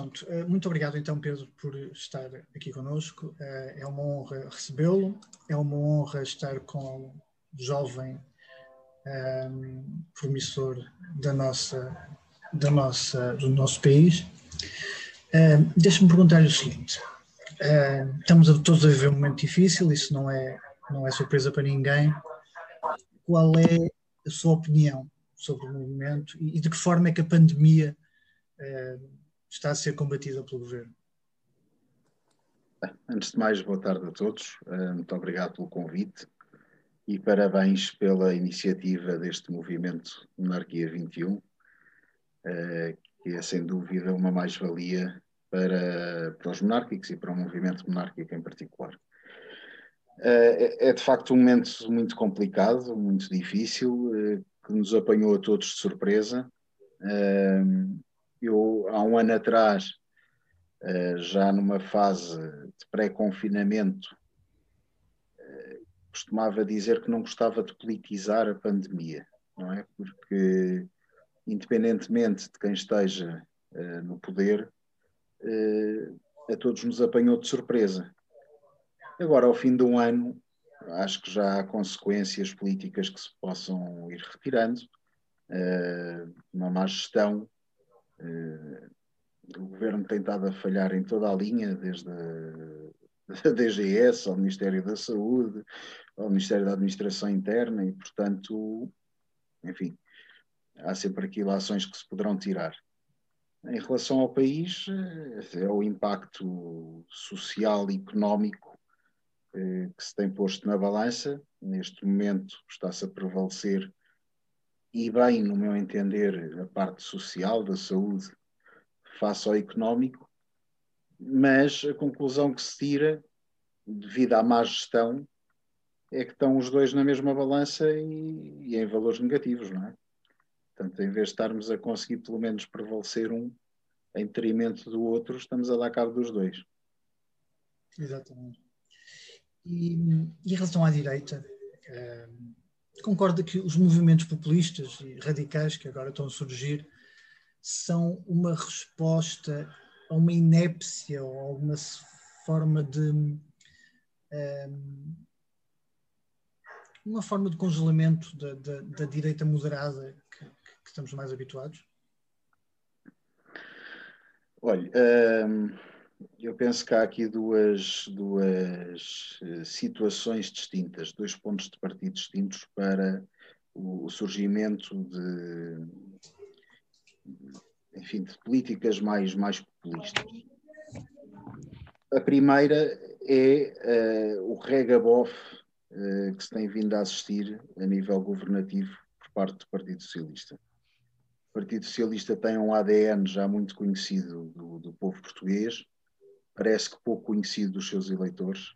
Pronto, eh, muito obrigado então, Pedro, por estar aqui conosco. É uma honra recebê-lo, é uma honra estar com o jovem um, promissor da nossa, da nossa, do nosso país. Um, Deixa-me perguntar o seguinte: um, estamos a, todos a viver um momento difícil, isso não é, não é surpresa para ninguém. Qual é a sua opinião sobre o movimento e, e de que forma é que a pandemia está a ser combatida pelo governo? Antes de mais, boa tarde a todos. Muito obrigado pelo convite e parabéns pela iniciativa deste movimento Monarquia 21, eh, que é sem dúvida uma mais-valia para, para os monárquicos e para o movimento monárquico em particular. Eh, é, é de facto um momento muito complicado, muito difícil, eh, que nos apanhou a todos de surpresa. Eu, há um ano atrás, já numa fase de pré-confinamento, costumava dizer que não gostava de politizar a pandemia, não é? Porque, independentemente de quem esteja uh, no poder, a todos nos apanhou de surpresa. Agora, ao fim de um ano, acho que já há consequências políticas que se possam ir retirando, uma má gestão. O governo tem estado a falhar em toda a linha, desde a da DGS, ao Ministério da Saúde, ao Ministério da Administração Interna e, portanto, enfim, há sempre aqui ações que se poderão tirar. Em relação ao país, eh, é o impacto social e económico eh, que se tem posto na balança. Neste momento está-se a prevalecer, e bem, no meu entender, a parte social da saúde face ao económico, mas a conclusão que se tira, devido à má gestão, é que estão os dois na mesma balança e, e, em valores negativos, não é? Portanto, em vez de estarmos a conseguir pelo menos prevalecer um em detrimento do outro, estamos a dar cabo dos dois. Exatamente. E, e em relação à direita, eh, concorda que os movimentos populistas e radicais que agora estão a surgir são uma resposta a uma inépcia ou alguma forma de eh, uma forma de congelamento da, da, da direita moderada que, que, estamos mais habituados? Olha, hum, eu penso que há aqui duas, duas eh, situações distintas, dois pontos de partida distintos para o surgimento de, enfim, de políticas mais, mais populistas. A primeira é uh, o regabof uh, que se tem vindo a assistir a nível governativo por parte do Partido Socialista. O Partido Socialista tem um ADN já muito conhecido do, do povo português, parece que pouco conhecido dos seus eleitores,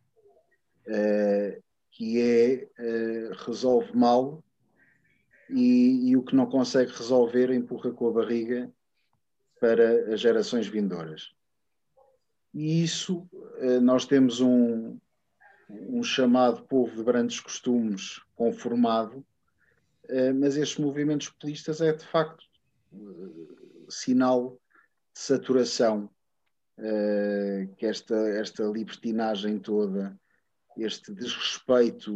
uh, que é resolve mal e, e o que não consegue resolver empurra com a barriga para as gerações vindouras. E isso nós temos um, um chamado povo de grandes costumes conformado, mas estes movimentos populistas é de facto sinal de saturação, que esta, esta libertinagem toda, este desrespeito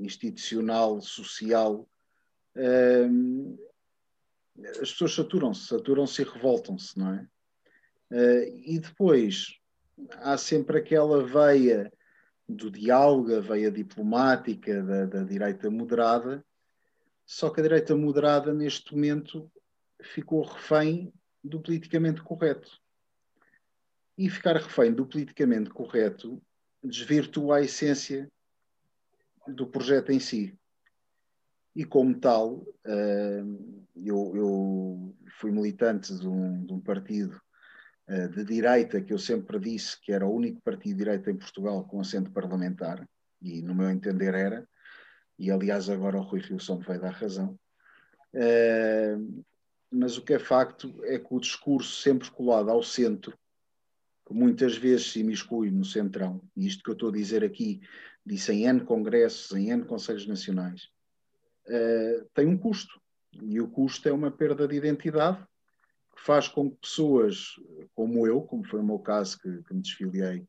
institucional, social, as pessoas saturam-se, saturam-se e revoltam-se, não é? E depois há sempre aquela veia do diálogo, a veia diplomática da, da direita moderada, só que a direita moderada, neste momento, ficou refém do politicamente correto. E ficar refém do politicamente correto desvirtua a essência do projeto em si. E como tal, eh, eu, eu fui militante de um, de um partido eh, de direita, que eu sempre disse que era o único partido de direita em Portugal com assento parlamentar, e no meu entender era, e aliás agora o Rui Rio São veio dar razão. Uh, mas o que é facto é que o discurso sempre colado ao centro, que muitas vezes se imiscui no centrão, e isto que eu estou a dizer aqui, disse em N congressos, em N conselhos nacionais, uh, tem um custo. E o custo é uma perda de identidade, que faz com que pessoas como eu, como foi o meu caso, que, que me desfiliei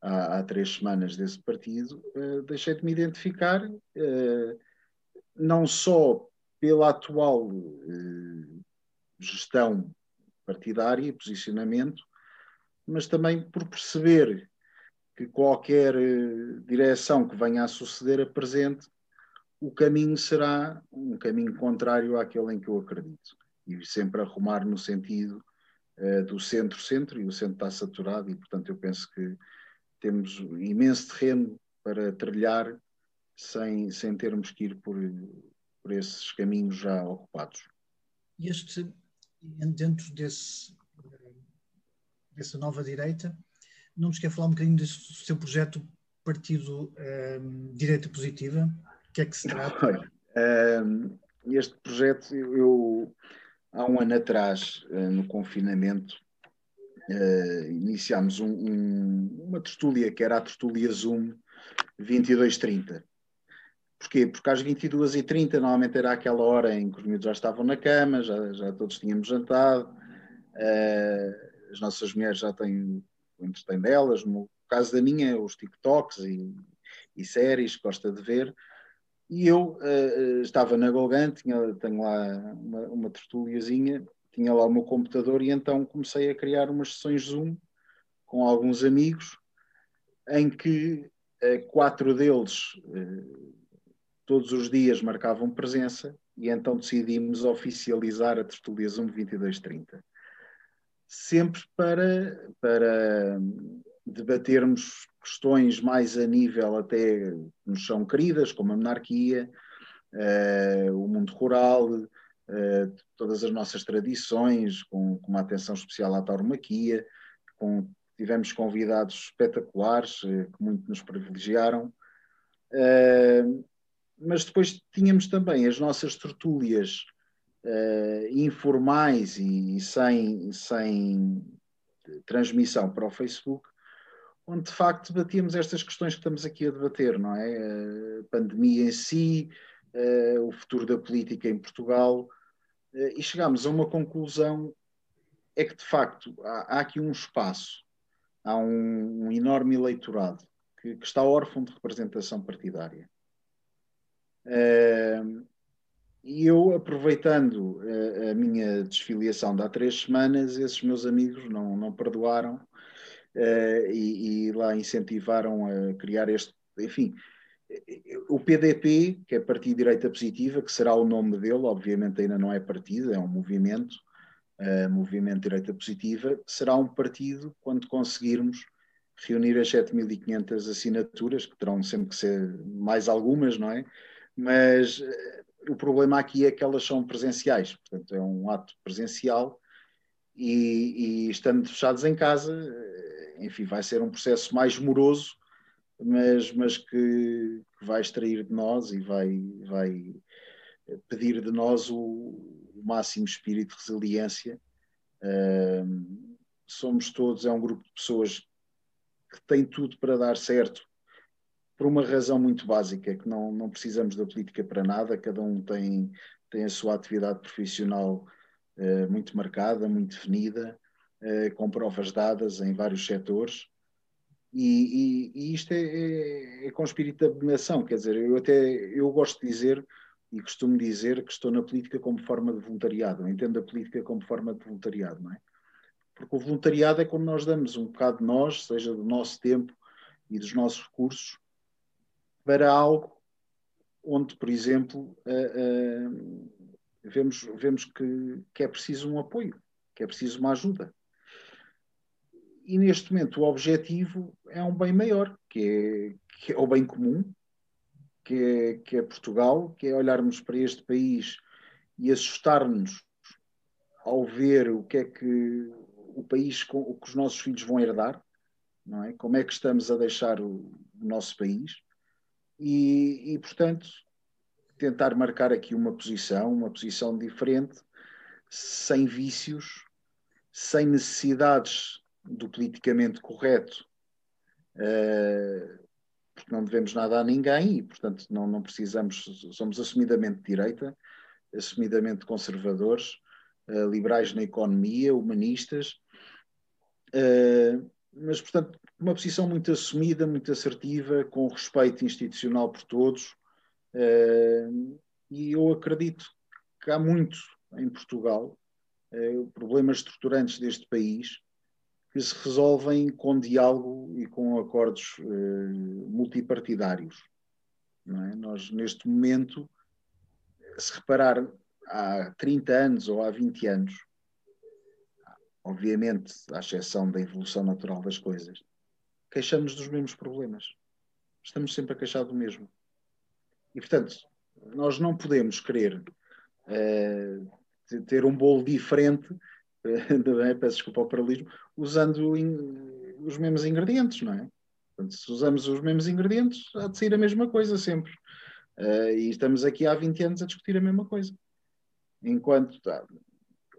há, há, três semanas desse partido, uh, deixei de me identificar, uh, não só pela atual gestão partidária e posicionamento, mas também por perceber que qualquer direção que venha a suceder a presente, o caminho será um caminho contrário àquele em que eu acredito. E sempre arrumar no sentido do centro-centro, e o centro está saturado, e portanto eu penso que temos imenso terreno para trilhar sem, sem termos que ir por, por esses caminhos já ocupados. E este, dentro desse, dessa nova direita, não nos quer falar um bocadinho do seu projeto Partido um, Direita Positiva? O que é que se trata? Um, este projeto, eu, há um ano atrás, uh, no confinamento, uh, iniciámos um, um, uma tertúlia que era a tertúlia Zoom 2230. Porquê? Porque às 22h30 normalmente era aquela hora em que os miúdos já estavam na cama, já, já todos tínhamos jantado, uh, as nossas mulheres já têm o entretém delas, no caso da minha, os TikToks e, e séries que gosta de ver, e eu uh, estava na Golgan, tinha, tenho lá uma, uma tertuliazinha, tinha lá o meu computador e então comecei a criar umas sessões Zoom com alguns amigos em que eh, quatro deles eh, todos os dias marcavam presença e então decidimos oficializar a tertulia Zoom 2230. Sempre para, para debatermos questões mais a nível até que nos são queridas, como a monarquia, uh, o mundo rural, uh, todas as nossas tradições, com, com, uma atenção especial à tauromaquia, com, tivemos convidados espetaculares uh, que muito nos privilegiaram, mas depois tínhamos também as nossas tertúlias informais e, e sem, sem transmissão para o Facebook, onde de facto debatíamos estas questões que estamos aqui a debater, não é? A pandemia em si, o futuro da política em Portugal, eh, e chegámos a uma conclusão é que de facto há, há aqui um espaço, há um, um enorme eleitorado que, que, está órfão de representação partidária. Uh, e eu, aproveitando a, a, minha desfiliação de há três semanas, esses meus amigos não, não perdoaram uh, e, e, lá incentivaram a criar este. Enfim, o PDP, que é Partido Direita Positiva, que será o nome dele, obviamente ainda não é partido, é um movimento, uh, Movimento Direita Positiva, será um partido quando conseguirmos reunir as 7.500 assinaturas, que terão sempre que ser mais algumas, não é? Mas o problema aqui é que elas são presenciais, portanto é um ato presencial e, e estando fechados em casa, eh, enfim, vai ser um processo mais moroso mas, mas que, que, vai extrair de nós e vai, vai pedir de nós o, o máximo espírito de resiliência. Somos todos, é um grupo de pessoas que tem tudo para dar certo, por uma razão muito básica, que não, não precisamos da política para nada, cada um tem, tem a sua atividade profissional uh, muito marcada, muito definida, uh, com provas dadas em vários setores e, e, e isto é, é, é, com espírito de abnegação, quer dizer, eu até eu gosto de dizer e costumo dizer que estou na política como forma de voluntariado, eu entendo a política como forma de voluntariado, não é? Porque o voluntariado é quando nós damos um bocado de nós, seja do nosso tempo e dos nossos recursos, para algo onde, por exemplo, uh, uh, vemos, vemos que, que é preciso um apoio, que é preciso uma ajuda e neste momento o objetivo é um bem maior, que é, que é o bem comum, que é, que é Portugal, que é olharmos para este país e assustar-nos ao ver o que é que o país, o que os nossos filhos vão herdar, não é? Como é que estamos a deixar o, o nosso país e, e, portanto, tentar marcar aqui uma posição, uma posição diferente, sem vícios, sem necessidades do politicamente correto, uh, porque não devemos nada a ninguém e, portanto, não, não precisamos, somos assumidamente de direita, assumidamente conservadores, uh, liberais na economia, humanistas, uh, mas, portanto, uma posição muito assumida, muito assertiva, com respeito institucional por todos. Uh, e eu acredito que há muito em Portugal problemas estruturantes deste país que se resolvem com diálogo e com acordos multipartidários. É? Nós, neste momento, se reparar há 30 anos ou há 20 anos, obviamente, à exceção da evolução natural das coisas, queixamos dos mesmos problemas. Estamos sempre a queixar do mesmo. E, portanto, nós não podemos querer uh, ter um bolo diferente, uh, peço desculpa ao paralelismo, usando in, os mesmos ingredientes, não é? Portanto, se usamos os mesmos ingredientes, há de sair a mesma coisa sempre. Uh, e estamos aqui há 20 anos a discutir a mesma coisa. Enquanto, tá,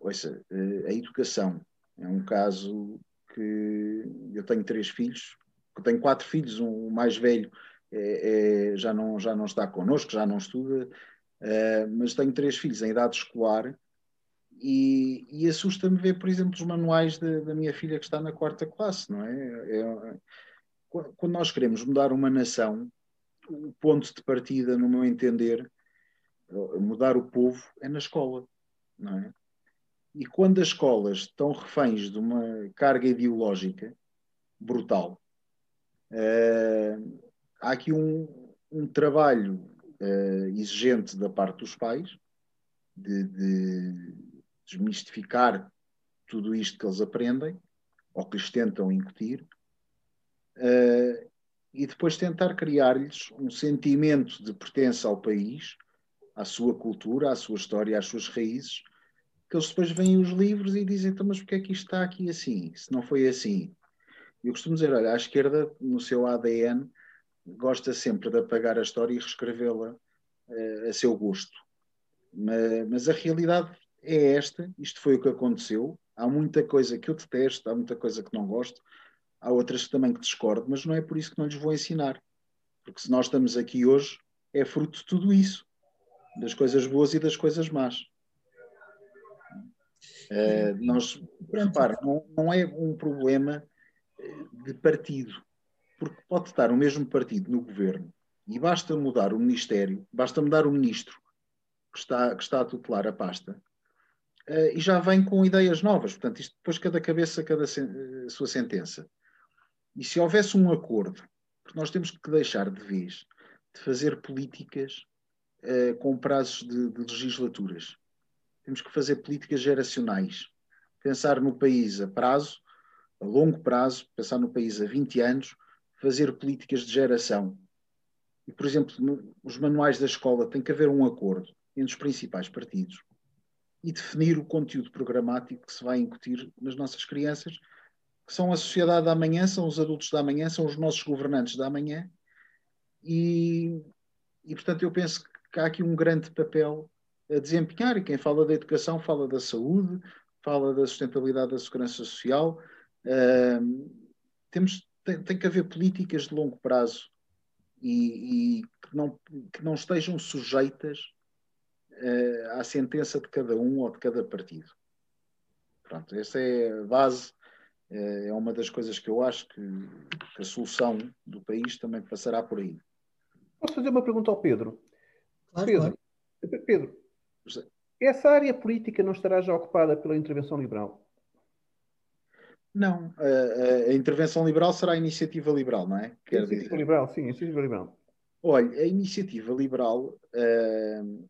ouça, uh, a educação é um caso que eu tenho três filhos, tenho quatro filhos, um, o mais velho é, é, já, não, já não está connosco, já não estuda, uh, mas tenho três filhos em idade escolar e, e assusta-me ver, por exemplo, os manuais de, da minha filha que está na quarta classe, não é? é quando nós queremos mudar uma nação, o ponto de partida, no meu entender, mudar o povo é na escola, não é? E quando as escolas estão reféns de uma carga ideológica brutal, uh, há aqui um, um trabalho uh, exigente da parte dos pais de, de desmistificar tudo isto que eles aprendem ou que lhes tentam incutir uh, e depois tentar criar-lhes um sentimento de pertença ao país, à sua cultura, à sua história, às suas raízes, que eles depois veem os livros e dizem, então, mas porquê é que isto está aqui assim, se não foi assim? Eu costumo dizer, olha, a esquerda, no seu ADN, gosta sempre de apagar a história e reescrevê-la uh, a seu gosto. Mas, mas, a realidade é esta, isto foi o que aconteceu. Há muita coisa que eu detesto, há muita coisa que não gosto, há outras também que discordo, mas não é por isso que não lhes vou ensinar. Porque se nós estamos aqui hoje, é fruto de tudo isso, das coisas boas e das coisas más. Uh, nós, repare, não, não é um problema de partido, porque pode estar o mesmo partido no governo e basta mudar o ministério, basta mudar o ministro que está, que está a tutelar a pasta uh, e já vem com ideias novas. Portanto, isto depois cada cabeça, cada sen sua sentença. E se houvesse um acordo, porque nós temos que deixar de vez de fazer políticas uh, com prazos de, de, legislaturas. Temos que fazer políticas geracionais. Pensar no país a prazo, a longo prazo, pensar no país a 20 anos, fazer políticas de geração. E, por exemplo, no, os manuais da escola tem que haver um acordo entre os principais partidos e definir o conteúdo programático que se vai incutir nas nossas crianças que são a sociedade da manhã, são os adultos da manhã, são os nossos governantes da manhã. E, e portanto, eu penso que há aqui um grande papel a desempenhar. E quem fala da educação fala da saúde, fala da sustentabilidade da segurança social. Uh, temos, tem, tem, que haver políticas de longo prazo e, e que, não, que não estejam sujeitas uh, à sentença de cada um ou de cada partido. Pronto, essa é a base é, é uma das coisas que eu acho que, que a solução do país também passará por aí. Posso fazer uma pergunta ao Pedro? Claro, Pedro, claro. Pedro essa área política não estará já ocupada pela intervenção liberal? Não, a, a, intervenção liberal será a iniciativa liberal, não é? Quer iniciativa dizer. liberal, sim, iniciativa liberal. Olha, a iniciativa liberal, uh,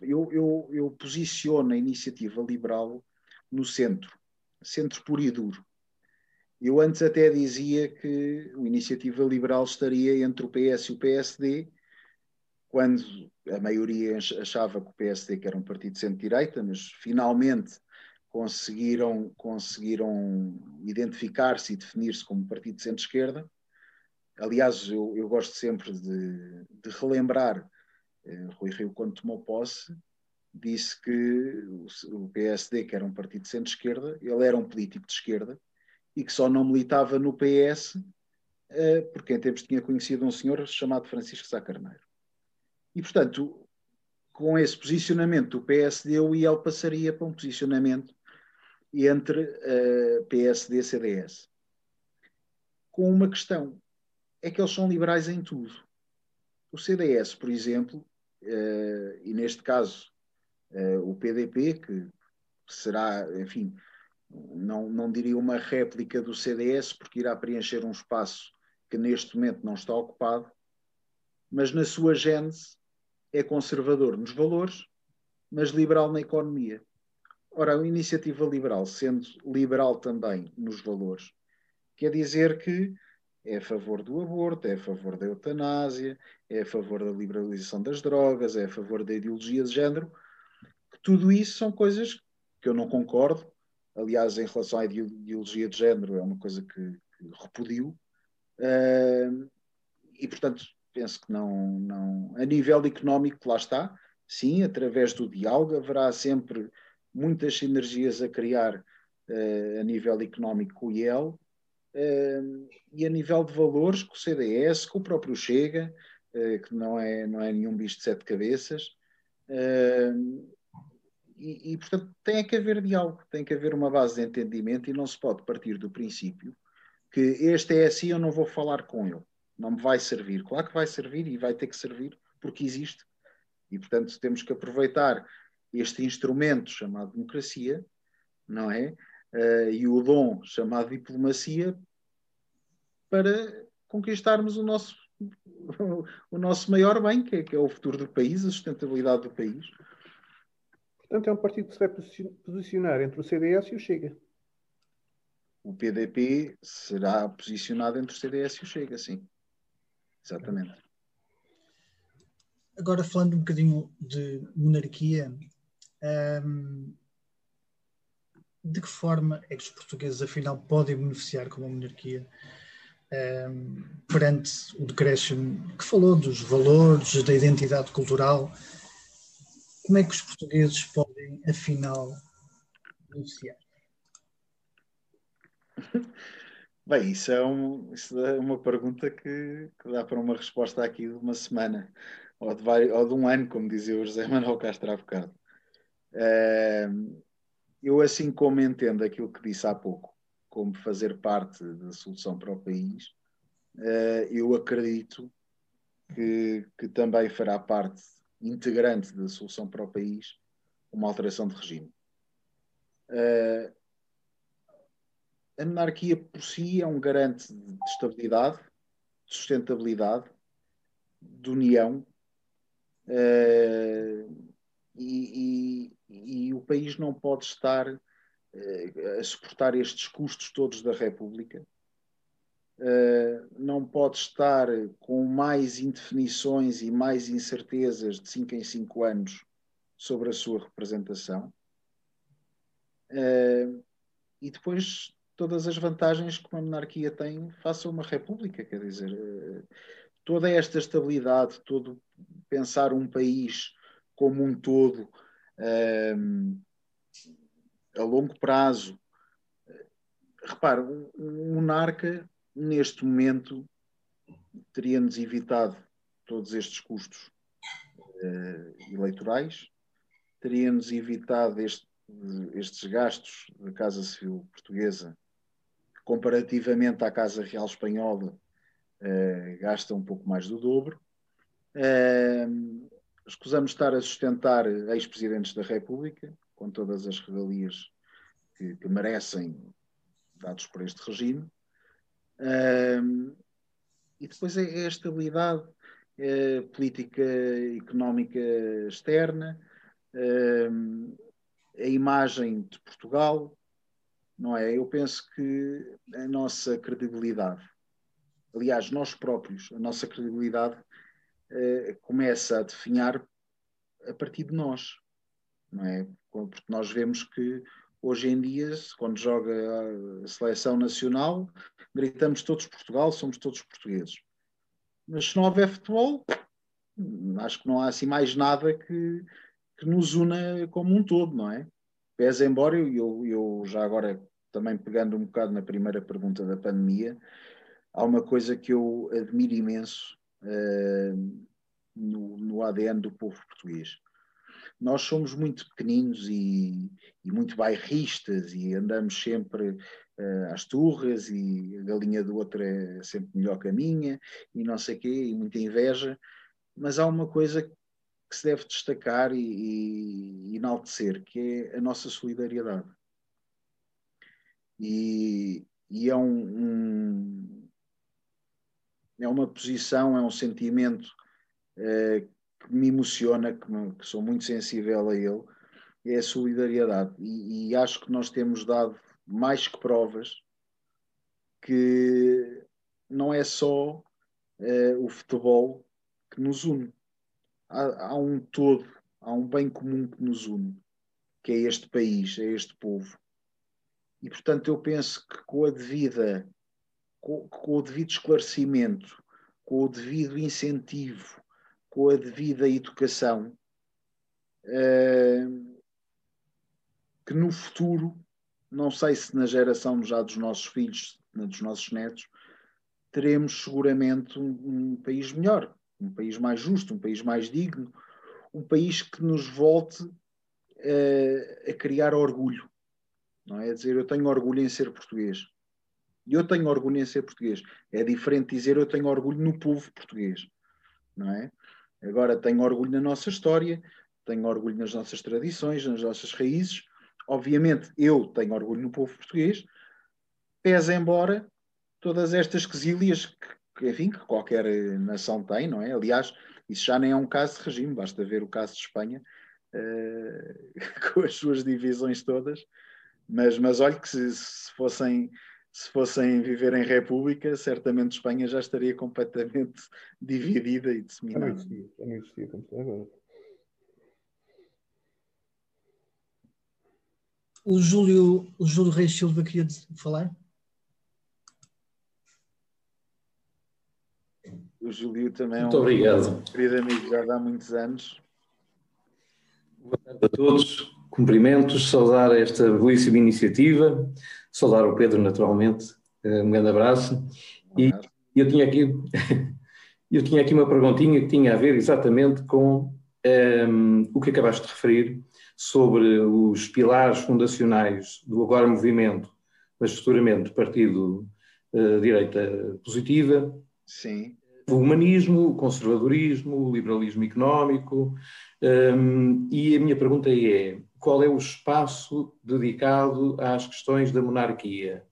eu, eu, eu posiciono a iniciativa liberal no centro, centro puro e duro. Eu antes até dizia que a iniciativa liberal estaria entre o PS e o PSD, quando a maioria achava que o PSD que era um partido de centro-direita, mas finalmente conseguiram, conseguiram identificar-se e definir-se como partido de centro-esquerda. Aliás, eu, eu, gosto sempre de, de relembrar eh, Rui Rio, quando tomou posse, disse que o PSD, que era um partido de centro-esquerda, ele era um político de esquerda, e que só não militava no PS eh, porque em tempos tinha conhecido um senhor chamado Francisco Sá Carneiro. E, portanto, com esse posicionamento do PSD, o IEL passaria para um posicionamento entre uh, PSD e CDS. Com uma questão, é que eles são liberais em tudo. O CDS, por exemplo, uh, e neste caso uh, o PDP, que será, enfim, não, não diria uma réplica do CDS, porque irá preencher um espaço que neste momento não está ocupado, mas na sua gênese é conservador nos valores, mas liberal na economia. Ora, a iniciativa liberal, sendo liberal também nos valores, quer dizer que é a favor do aborto, é a favor da eutanásia, é a favor da liberalização das drogas, é a favor da ideologia de género. Tudo isso são coisas que eu não concordo. Aliás, em relação à ideologia de género, é uma coisa que, que repudio. Uh, e, portanto, penso que não, não. A nível económico, lá está. Sim, através do diálogo haverá sempre muitas sinergias a criar uh, a nível económico com o IEL uh, e a nível de valores com o CDS, com o próprio Chega, uh, que não é, não é nenhum bicho de sete cabeças. E, e, portanto, tem que haver diálogo, tem que haver uma base de entendimento e não se pode partir do princípio que este é assim, eu não vou falar com ele, não me vai servir. Claro que vai servir e vai ter que servir porque existe. E, portanto, temos que aproveitar este instrumento chamado democracia, não é? Uh, e o dom chamado diplomacia para conquistarmos o nosso, o nosso maior bem, que é, que é o futuro do país, a sustentabilidade do país. Portanto, é um partido que se vai posicionar entre o CDS e o Chega. O PDP será posicionado entre o CDS e o Chega, sim. Exatamente. Agora, falando um bocadinho de monarquia, um, de que forma é que os portugueses, afinal, podem beneficiar com monarquia um, perante o decréscimo que falou dos valores, da identidade cultural? Como é que os portugueses podem, afinal, beneficiar? Bem, isso é, um, isso é uma pergunta que, que, dá para uma resposta aqui de uma semana ou de, ou de um ano, como dizia o José Manuel Castro há bocado eu, assim como entendo aquilo que disse há pouco, como fazer parte da solução para o país, ah, eu acredito que, que também fará parte integrante da solução para o país uma alteração de regime. Uh, a monarquia por si é um garante de estabilidade, de sustentabilidade, de união uh, e, e o país não pode estar eh, a suportar estes custos todos da República, eh, não pode estar com mais indefinições e mais incertezas de 5 em 5 anos sobre a sua representação. Eh, e depois todas as vantagens que uma monarquia tem face a uma república, quer dizer, toda esta estabilidade, todo pensar um país como um todo, a longo prazo. Repare, um monarca, neste momento, teria-nos evitado todos estes custos uh, eleitorais, teria-nos evitado este, estes gastos da Casa Civil Portuguesa, que comparativamente à Casa Real Espanhola uh, gasta um pouco mais do dobro. Escusamos estar a sustentar ex-presidentes da República, com todas as regalias que, que merecem, dados por este regime. E depois é, é a estabilidade é política económica externa, um, a imagem de Portugal, não é? Eu penso que a nossa credibilidade, aliás, nós próprios, a nossa credibilidade uh, começa a definhar a partir de nós, não é? Porque nós vemos que hoje em dia, quando joga a seleção nacional, gritamos todos Portugal, somos todos portugueses. Mas se não houver futebol, acho que não há assim mais nada que, que nos una como um todo, não é? Pese embora eu, eu já agora também pegando um bocado na primeira pergunta da pandemia, há uma coisa que eu admiro imenso uh, no, no ADN do povo português nós somos muito pequeninos e, e muito bairristas e andamos sempre uh, às turras e a galinha do outro é sempre melhor que a minha e não sei quê, e muita inveja, mas há uma coisa que se deve destacar e, e enaltecer, que é a nossa solidariedade. E, e é um, um, é uma posição, é um sentimento uh, que me emociona, que, me, que, sou muito sensível a ele, é a solidariedade. E, e, acho que nós temos dado mais que provas que não é só uh, o futebol que nos une. Há, há um todo, há um bem comum que nos une, que é este país, é este povo. E, portanto, eu penso que com a devida, com, com o devido esclarecimento, com o devido incentivo, com a devida educação, uh, que no futuro, não sei se na geração já dos nossos filhos, dos nossos netos, teremos seguramente um, um país melhor, um país mais justo, um país mais digno, um país que nos volte uh, a criar orgulho. Não é? é dizer, eu tenho orgulho em ser português. Eu tenho orgulho em ser português. É diferente dizer eu tenho orgulho no povo português. Não é? Agora tenho orgulho na nossa história, tenho orgulho nas nossas tradições, nas nossas raízes. Obviamente, eu tenho orgulho no povo português, pese embora todas estas quesílias que, enfim, que qualquer nação tem, não é? Aliás, isso já nem é um caso de regime, basta ver o caso de Espanha, uh, com as suas divisões todas. Mas, mas olhe que se, se fossem se fossem viver em república, certamente Espanha já estaria completamente dividida e disseminada. Já não existia, já não existia como agora. O Júlio, o Júlio Reis Silva queria falar? O Júlio também Muito é um obrigado. querido amigo já há muitos anos. Boa tarde a todos. Cumprimentos, saudar esta belíssima iniciativa saudar o Pedro naturalmente, eh, um grande abraço. E eu tinha aqui, eu tinha aqui uma perguntinha que tinha a ver exatamente com um, ehm, o que acabaste de referir sobre os pilares fundacionais do agora movimento, mas futuramente partido uh, direita positiva. Sim. O humanismo, o conservadorismo, o liberalismo económico. Um, ehm, e a minha pergunta é: qual é o espaço dedicado às questões da monarquia.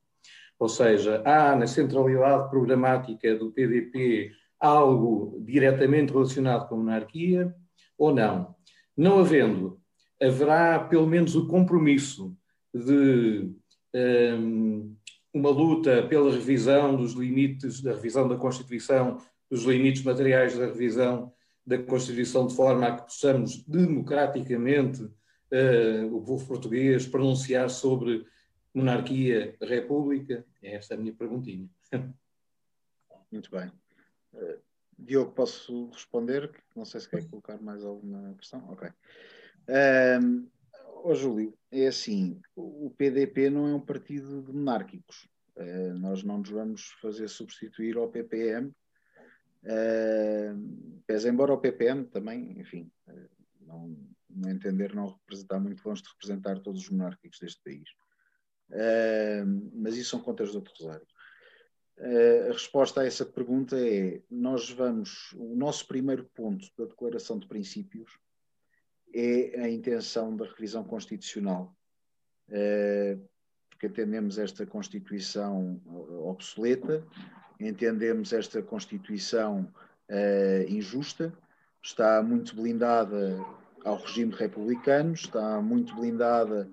Ou seja, há na centralidade programática do PDP algo diretamente relacionado com a monarquia ou não? Não havendo, haverá pelo menos o compromisso de um, uma luta pela revisão dos limites, da revisão da Constituição, dos limites materiais da revisão da Constituição, de forma a que possamos democraticamente uh, o povo português pronunciar sobre monarquia, república? É esta a minha perguntinha. Muito bem. Uh, Diogo, posso responder? Não sei se quer colocar mais alguma questão. Ok. Um, oh, Júlio, é assim, o PDP não é um partido de monárquicos. Uh, nós não nos vamos fazer substituir ao PPM, uh, pese embora o PPM também, enfim, uh, não, no entender, não está muito longe de representar todos os monárquicos deste país. Uh, mas isso são contas do outro rosário. Uh, a resposta a essa pergunta é: nós vamos, o nosso primeiro ponto da Declaração de Princípios é a intenção da revisão constitucional, uh, porque entendemos esta Constituição obsoleta, entendemos esta Constituição injusta, está muito blindada ao regime republicano, está muito blindada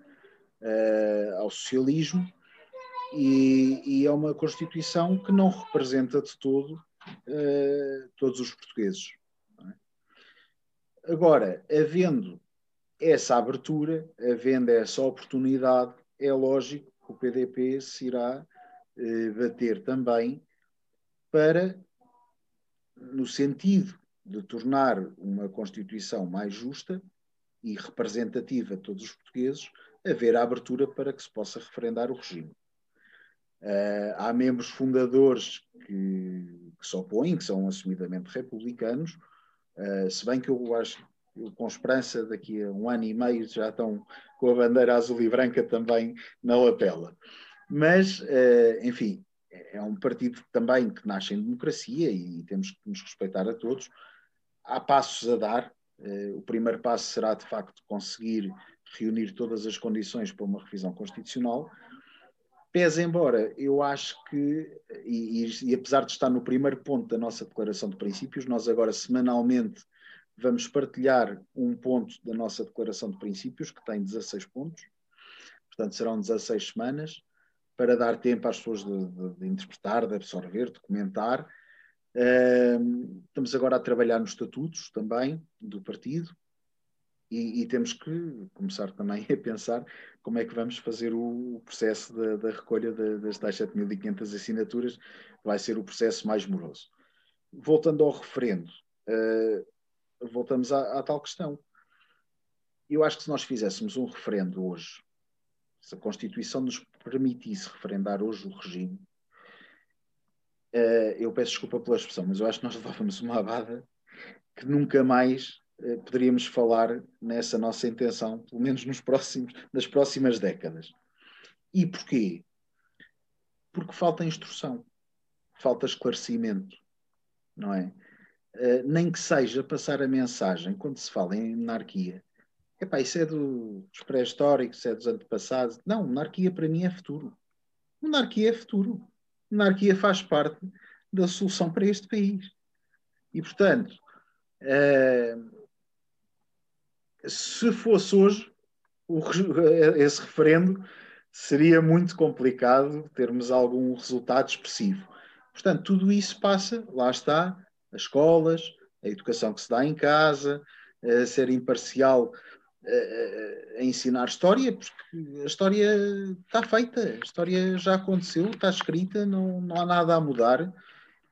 uh, ao socialismo e, e, é uma Constituição que não representa de todo uh, todos os portugueses. É? Agora, havendo essa abertura, havendo essa oportunidade, é lógico que o PDP se irá uh, bater também para, no sentido de tornar uma Constituição mais justa e representativa de todos os portugueses, haver a abertura para que se possa referendar o regime. Uh, há membros fundadores que, que, se opõem, que são assumidamente republicanos, uh, se bem que eu acho eu, com esperança, daqui a um ano e meio já estão com a bandeira azul e branca também na lapela. Mas, uh, enfim, é um partido também que nasce em democracia e temos que nos respeitar a todos. Há passos a dar. Uh, o primeiro passo será, de facto, conseguir reunir todas as condições para uma revisão constitucional. Pese embora, eu acho que, e, e, e apesar de estar no primeiro ponto da nossa declaração de princípios, nós agora semanalmente vamos partilhar um ponto da nossa declaração de princípios, que tem 16 pontos, portanto serão 16 semanas, para dar tempo às pessoas de, de, de interpretar, de absorver, de comentar. Estamos agora a trabalhar nos estatutos também do partido e, e, temos que começar também a pensar como é que vamos fazer o, processo da, da recolha das tais 7.500 assinaturas, vai ser o processo mais moroso. Voltando ao referendo, uh, voltamos à, à, tal questão. Eu acho que se nós fizéssemos um referendo hoje, se a Constituição nos permitisse referendar hoje o regime, uh, eu peço desculpa pela expressão, mas eu acho que nós levávamos uma abada que nunca mais uh, poderíamos falar nessa nossa intenção, pelo menos nos próximos, nas próximas décadas. E porquê? Porque falta instrução, falta esclarecimento, não é? Eh, nem que seja passar a mensagem quando se fala em monarquia. Epá, isso é dos pré-históricos, é dos antepassados. Não, monarquia para mim é futuro. Monarquia é futuro. Monarquia faz parte da solução para este país. E, portanto, uh, se fosse hoje, o, esse referendo seria muito complicado termos algum resultado expressivo. Portanto, tudo isso passa, lá está, as escolas, a educação que se dá em casa, a ser imparcial a, a ensinar história, porque a história está feita, a história já aconteceu, está escrita, não, não há nada a mudar,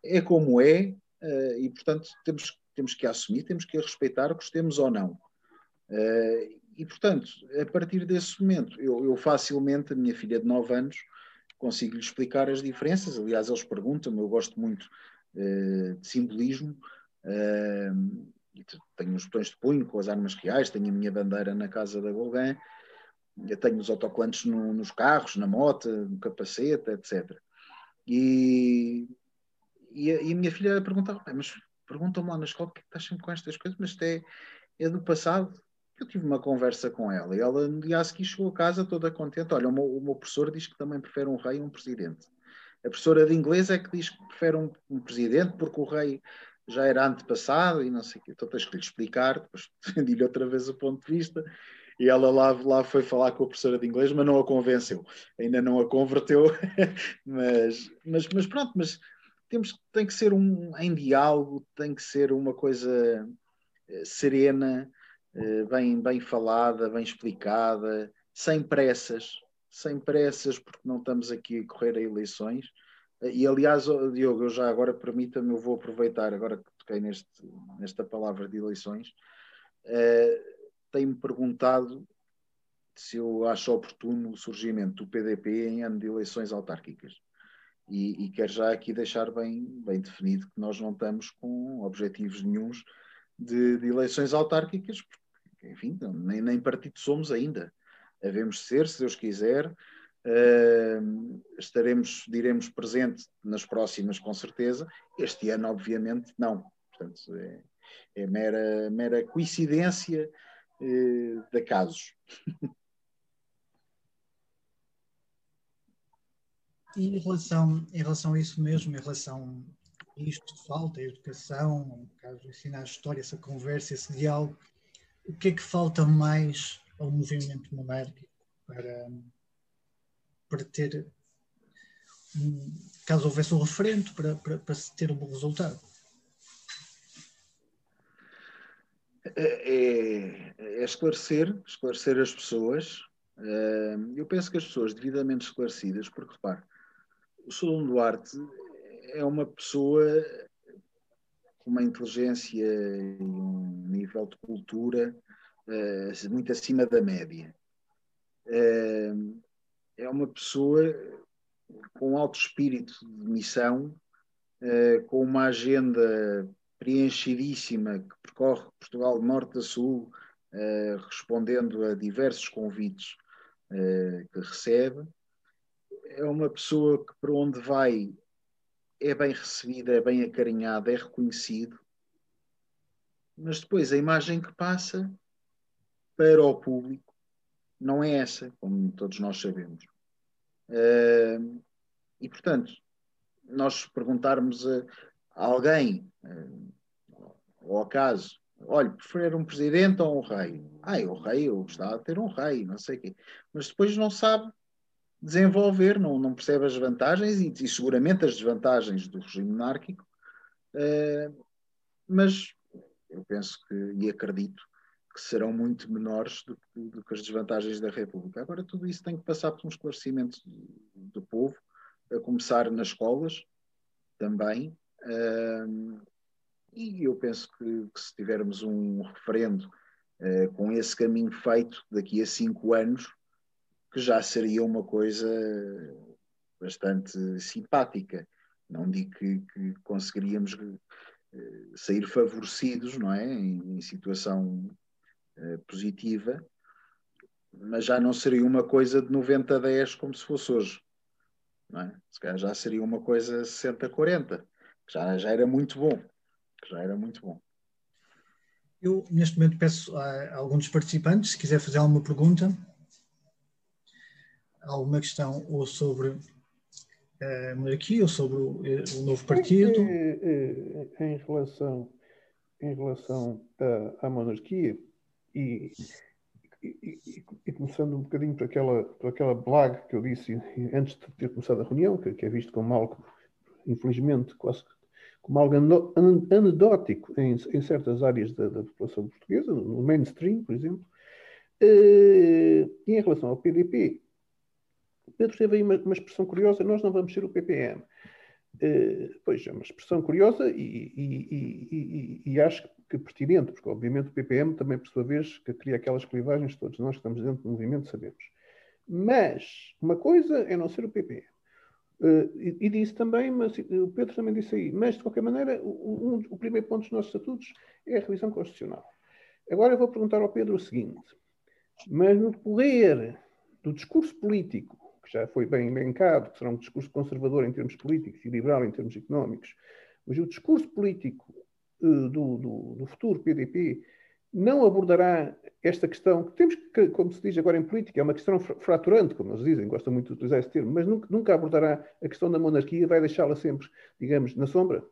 é como é, eh, e portanto temos, temos que assumir, temos que respeitar, gostemos ou não. Eh, e portanto, a partir desse momento, eu, eu facilmente, a minha filha de 9 anos, consigo lhe explicar as diferenças. Aliás, eles perguntam-me, eu gosto muito uh, de simbolismo. Uh, tenho os botões de punho com as armas reais, tenho a minha bandeira na casa da Golgan, tenho os autocolantes no, nos carros, na moto, no capacete, etc. E, e, a, e a minha filha perguntava, mas perguntam-me lá na escola que estás sempre com estas coisas, mas isto é, é do passado. Eu tive uma conversa com ela e ela no dia a seguir chegou a casa toda contente. Olha, o meu, o meu professor diz que também prefere um rei a um presidente. A professora de inglês é que diz que prefere um, um presidente porque o rei já era antepassado e não sei o quê. Então tens que lhe explicar, depois defendi-lhe outra vez o ponto de vista e ela lá, lá foi falar com a professora de inglês, mas não a convenceu. Ainda não a converteu, mas, mas, mas pronto, mas temos, tem que ser um em diálogo, tem que ser uma coisa eh, serena, eh, bem, bem falada, bem explicada, sem pressas, sem pressas, porque não estamos aqui a correr a eleições. E aliás, Diogo, eu já agora permita-me, eu vou aproveitar, agora que toquei neste, nesta palavra de eleições, uh, tem-me perguntado se eu acho oportuno o surgimento do PDP em ano de eleições autárquicas. E, e quero já aqui deixar bem, bem definido que nós não estamos com objetivos nenhums de, de eleições autárquicas, porque, enfim, nem, nem partido somos ainda havemos ser, se Deus quiser. Uh, estaremos, diremos, presente nas próximas, com certeza. Este ano, obviamente, não. Portanto, é, é mera, mera coincidência uh, de casos. E em relação, em relação a isso mesmo, em relação a isto que falta, a educação, no caso, ensinar a história, essa conversa, esse diálogo, o que é que falta mais ao movimento monárquico para, para ter, caso houvesse um referendo, para, para, para se ter um bom resultado. É, é, é esclarecer, esclarecer as pessoas. Eh, eu penso que as pessoas devidamente esclarecidas, porque repare, o Solon Duarte é uma pessoa com uma inteligência e um nível de cultura uh, muito acima da média. Uh, é uma pessoa com alto espírito de missão, uh, com uma agenda preenchidíssima que percorre Portugal de norte a sul, uh, respondendo a diversos convites uh, que recebe. É uma pessoa que, para onde vai, é bem recebida, é bem acarinhada, é reconhecido. Mas depois a imagem que passa para o público não é essa, como todos nós sabemos. E, portanto, nós perguntarmos a, alguém, uh, ao acaso, olha, preferir um presidente ou um rei? Ah, o rei, eu gostava de ter um rei, não sei o quê. Mas depois não sabe desenvolver, não, não percebe as vantagens e, e seguramente as desvantagens do regime monárquico. Uh, mas eu penso que, e acredito, que serão muito menores do, do, que as desvantagens da República. Agora, tudo isso tem que passar por um esclarecimento do povo, a começar nas escolas também. E eu penso que, que, se tivermos um referendo uh, com esse caminho feito daqui a cinco anos, que já seria uma coisa bastante simpática. Não digo que, que conseguiríamos uh, sair favorecidos, não é, em, em situação positiva, mas já não seria uma coisa de 90 a 10 como se fosse hoje. Não é? Se calhar já seria uma coisa 60 a 40, que já, já era muito bom. Que já era muito bom. Eu, neste momento, peço a, algum dos participantes, se quiser fazer alguma pergunta, alguma questão ou sobre a monarquia ou sobre o, o novo partido. Em relação, em relação à, à monarquia e e, e, começando um bocadinho por aquela, por aquela blague que eu disse antes de ter começado a reunião, que, que é visto como algo, infelizmente, quase como algo anedótico em, em certas áreas da, da, população portuguesa, no mainstream, por exemplo. Uh, e em relação ao PDP, Pedro teve aí uma, uma, expressão curiosa: nós não vamos ser o PPM. Uh, pois é, uma expressão curiosa e, e, e, e acho que pertinente, porque obviamente o PPM também, por sua vez, que cria aquelas clivagens, todos nós que estamos dentro do movimento sabemos. Mas uma coisa é não ser o PPM. Uh, e, e, disse também, mas o Pedro também disse aí, mas de qualquer maneira, o, um, o primeiro ponto dos nossos estatutos é a revisão constitucional. Agora eu vou perguntar ao Pedro o seguinte: mas no poder do discurso político, já foi bem elencado, que será um discurso conservador em termos políticos e liberal em termos económicos, mas o discurso político uh, do, do, do futuro PDP não abordará esta questão, que temos que, como se diz agora em política, é uma questão fraturante, como eles dizem, gostam muito de utilizar esse termo, mas nunca, nunca abordará a questão da monarquia, vai deixá-la sempre, digamos, na sombra?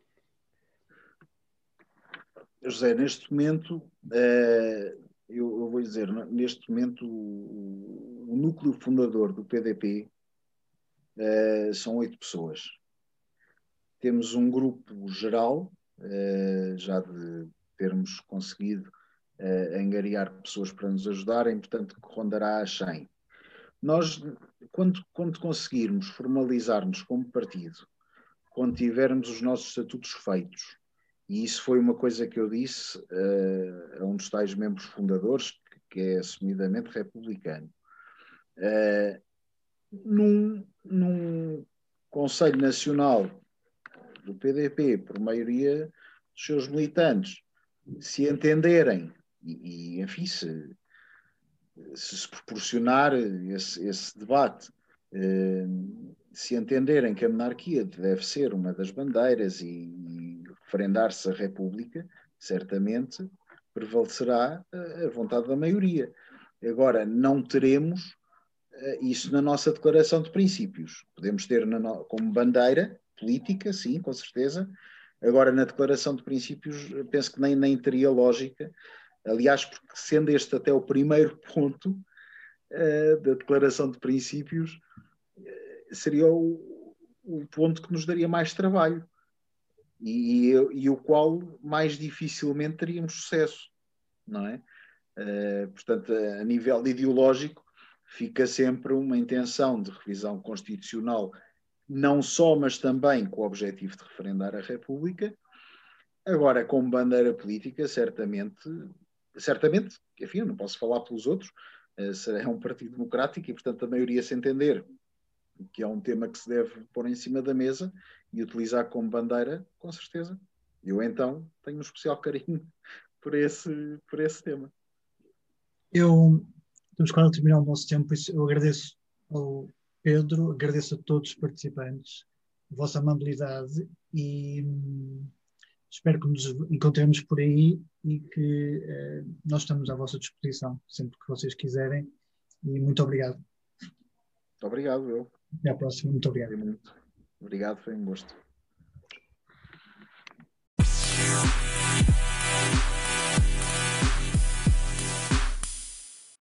José, neste momento, eh, eu, eu, vou dizer, neste momento, o, o núcleo fundador do PDP eh, são oito pessoas. Temos um grupo geral, eh, já de termos conseguido uh, angariar pessoas para nos ajudarem, portanto, que rondará a 100. Nós, quando, quando conseguirmos formalizar-nos como partido, quando tivermos os nossos estatutos feitos, e isso foi uma coisa que eu disse uh, a um dos tais membros fundadores, que, que é assumidamente republicano, uh, num, num Conselho Nacional do PDP, por maioria dos seus militantes, se entenderem e, e enfim, se, se proporcionar esse, esse debate, eh, se entenderem que a monarquia deve ser uma das bandeiras e, e referendar-se a República, certamente prevalecerá a vontade da maioria. Agora, não teremos eh, isso na nossa declaração de princípios. Podemos ter no, como bandeira política, sim, com certeza. Agora, na declaração de princípios, penso que nem, nem teria lógica Aliás, porque sendo este até o primeiro ponto uh, da declaração de princípios, uh, seria o, o, ponto que nos daria mais trabalho e, e, o qual mais dificilmente teríamos sucesso, não é? Uh, portanto, a nível ideológico, fica sempre uma intenção de revisão constitucional, não só, mas também com o objetivo de referendar a República. Agora, como bandeira política, certamente certamente, enfim, eu não posso falar pelos outros, é um partido democrático e, portanto, a maioria se entender que é um tema que se deve pôr em cima da mesa e utilizar como bandeira, com certeza, Eu então tenho um especial carinho por esse, por esse tema. Eu estamos quase a terminar o nosso tempo, isso eu agradeço ao Pedro, agradeço a todos os participantes a vossa amabilidade e hum, espero que nos encontremos por aí e que eh, nós estamos à vossa disposição sempre que vocês quiserem e muito obrigado. Muito obrigado, eu. Até à próxima, muito obrigado. Muito. Obrigado, foi um gosto.